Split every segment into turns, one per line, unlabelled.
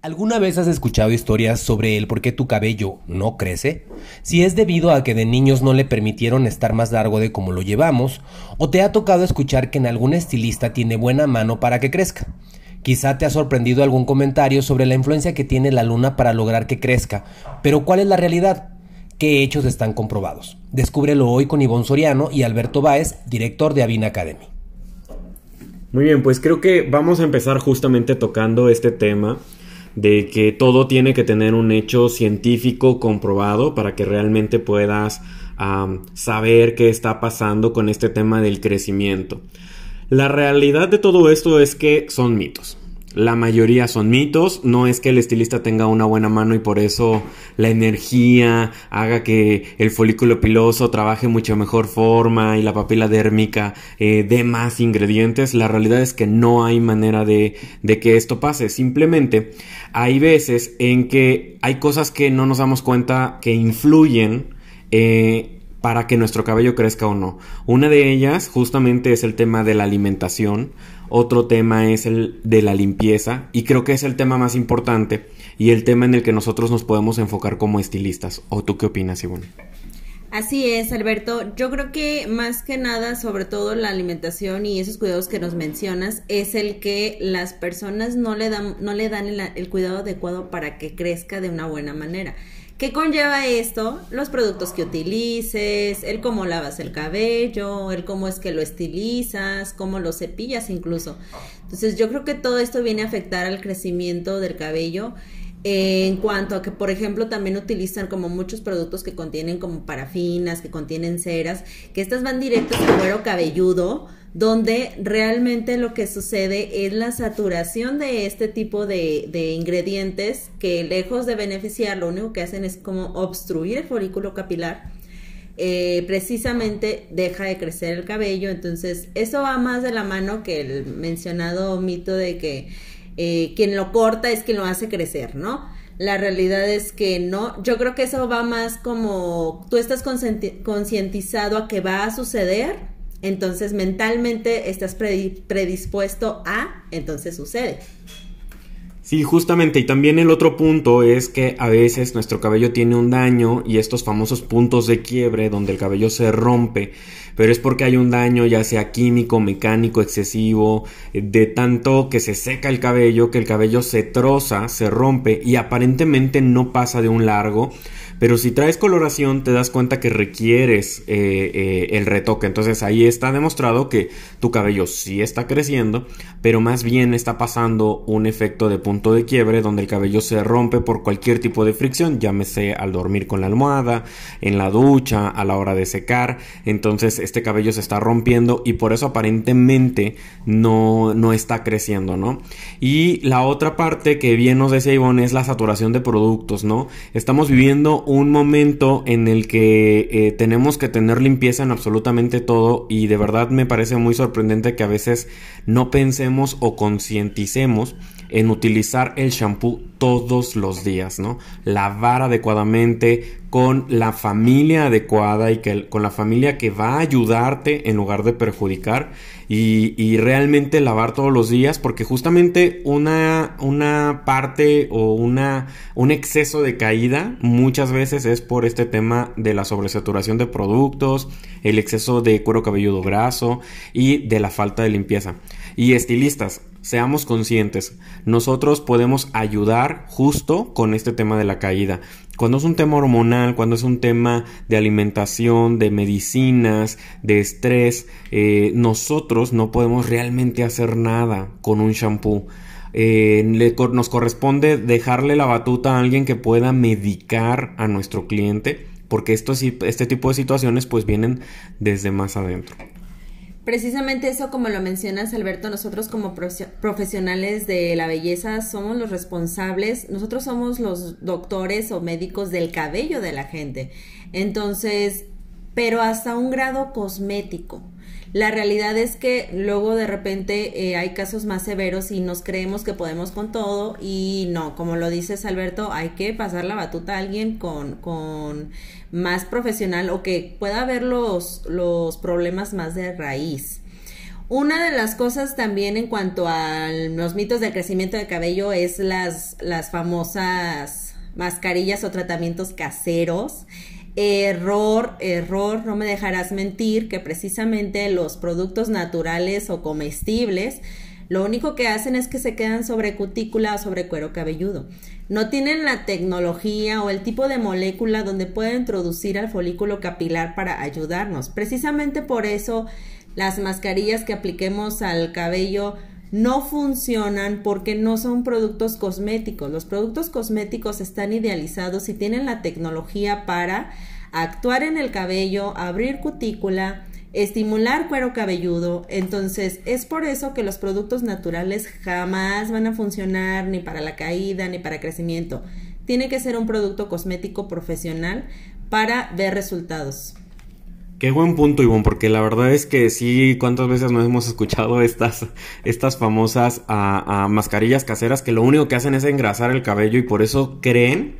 ¿Alguna vez has escuchado historias sobre el por qué tu cabello no crece? Si es debido a que de niños no le permitieron estar más largo de como lo llevamos, o te ha tocado escuchar que en algún estilista tiene buena mano para que crezca. Quizá te ha sorprendido algún comentario sobre la influencia que tiene la luna para lograr que crezca, pero ¿cuál es la realidad? ¿Qué hechos están comprobados? Descúbrelo hoy con Ivonne Soriano y Alberto Báez, director de Avina Academy.
Muy bien, pues creo que vamos a empezar justamente tocando este tema de que todo tiene que tener un hecho científico comprobado para que realmente puedas saber qué está pasando con este tema del crecimiento. La realidad de todo esto es que son mitos. La mayoría son mitos, no es que el estilista tenga una buena mano y por eso la energía haga que el folículo piloso trabaje mucho mejor forma y la papila dérmica eh, dé más ingredientes. La realidad es que no hay manera de, de que esto pase. Simplemente hay veces en que hay cosas que no nos damos cuenta que influyen eh, para que nuestro cabello crezca o no. Una de ellas justamente es el tema de la alimentación, otro tema es el de la limpieza y creo que es el tema más importante y el tema en el que nosotros nos podemos enfocar como estilistas. ¿O tú qué opinas, Ivonne?
Así es, Alberto. Yo creo que más que nada, sobre todo la alimentación y esos cuidados que nos mencionas, es el que las personas no le dan, no le dan el cuidado adecuado para que crezca de una buena manera. ¿Qué conlleva esto? Los productos que utilices, el cómo lavas el cabello, el cómo es que lo estilizas, cómo lo cepillas incluso. Entonces yo creo que todo esto viene a afectar al crecimiento del cabello. En cuanto a que, por ejemplo, también utilizan como muchos productos que contienen como parafinas, que contienen ceras, que estas van directos al cuero cabelludo, donde realmente lo que sucede es la saturación de este tipo de, ingredientes que lejos de beneficiar, lo único que hacen es como obstruir el folículo capilar. Eh, precisamente deja de crecer el cabello, entonces eso va más de la mano que el mencionado mito de que eh, quien lo corta es quien lo hace crecer, ¿no? La realidad es que no, yo creo que eso va más como tú estás concientizado a que va a suceder, entonces mentalmente estás predispuesto a, entonces sucede.
Sí, justamente, y también el otro punto es que a veces nuestro cabello tiene un daño y estos famosos puntos de quiebre donde el cabello se rompe, pero es porque hay un daño ya sea químico, mecánico, excesivo, eh, de tanto que se seca el cabello, que el cabello se troza, se rompe y aparentemente no pasa de un largo, pero si traes coloración, te das cuenta que requieres eh, eh, el retoque. Entonces ahí está demostrado que tu cabello sí está creciendo, pero más bien está pasando un efecto de punto de quiebre donde el cabello se rompe por cualquier tipo de fricción, llámese al dormir con la almohada, en la ducha, a la hora de secar. Entonces este cabello se está rompiendo y por eso aparentemente no, no está creciendo, ¿no? Y la otra parte que bien nos decía Ivonne es la saturación de productos, ¿no? Estamos viviendo un momento en el que eh, tenemos que tener limpieza en absolutamente todo y de verdad me parece muy sorprendente que a veces no pensemos o concienticemos en utilizar el shampoo todos los días, ¿no? Lavar adecuadamente con la familia adecuada y que, con la familia que va a ayudarte en lugar de perjudicar y, realmente lavar todos los días porque justamente una, una parte o una, un exceso de caída muchas veces es por este tema de la sobresaturación de productos, el exceso de cuero cabelludo graso y de la falta de limpieza. Y estilistas, seamos conscientes, nosotros podemos ayudar justo con este tema de la caída. Cuando es un tema hormonal, cuando es un tema de alimentación, de medicinas, de estrés, eh, nosotros no podemos realmente hacer nada con un shampoo. Eh, nos corresponde dejarle la batuta a alguien que pueda medicar a nuestro cliente, porque esto, este tipo de situaciones pues vienen desde más adentro.
Precisamente eso, como lo mencionas, Alberto, nosotros como profesionales de la belleza somos los responsables, nosotros somos los doctores o médicos del cabello de la gente. Entonces, pero hasta un grado cosmético. La realidad es que luego de repente eh, hay casos más severos y nos creemos que podemos con todo y no, como lo dices Alberto, hay que pasar la batuta a alguien con, con más profesional o que pueda ver los, los problemas más de raíz. Una de las cosas también en cuanto a los mitos del crecimiento de cabello es las, las famosas mascarillas o tratamientos caseros. Error, error, no me dejarás mentir que precisamente los productos naturales o comestibles lo único que hacen es que se quedan sobre cutícula o sobre cuero cabelludo. No tienen la tecnología o el tipo de molécula donde pueden introducir al folículo capilar para ayudarnos. Precisamente por eso las mascarillas que apliquemos al cabello no funcionan porque no son productos cosméticos. Los productos cosméticos están idealizados y tienen la tecnología para actuar en el cabello, abrir cutícula, estimular cuero cabelludo. Entonces, es por eso que los productos naturales jamás van a funcionar ni para la caída ni para crecimiento. Tiene que ser un producto cosmético profesional para ver resultados.
Qué buen punto, Ivonne, porque la verdad es que sí, cuántas veces no hemos escuchado estas, estas famosas a, mascarillas caseras que lo único que hacen es engrasar el cabello y por eso creen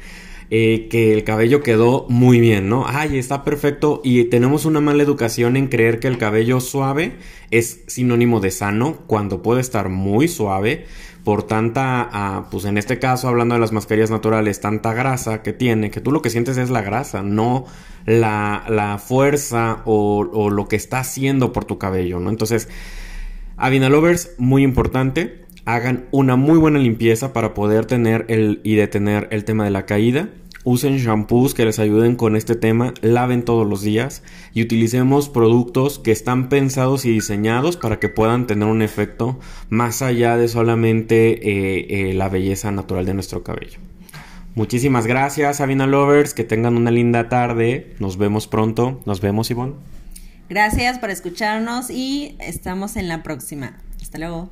eh, que el cabello quedó muy bien, ¿no? Ay, está perfecto y tenemos una mala educación en creer que el cabello suave es sinónimo de sano cuando puede estar muy suave por tanta, ah, pues en este caso hablando de las mascarillas naturales, tanta grasa que tiene, que tú lo que sientes es la grasa, no la, la fuerza o, o, lo que está haciendo por tu cabello, ¿no? Entonces, Avinalovers, muy importante, hagan una muy buena limpieza para poder tener el, y detener el tema de la caída. Usen shampoos que les ayuden con este tema, laven todos los días y utilicemos productos que están pensados y diseñados para que puedan tener un efecto más allá de solamente eh, eh, la belleza natural de nuestro cabello. Muchísimas gracias, Sabina Lovers. Que tengan una linda tarde. Nos vemos pronto. Nos vemos, Ivonne.
Gracias por escucharnos y estamos en la próxima. Hasta luego.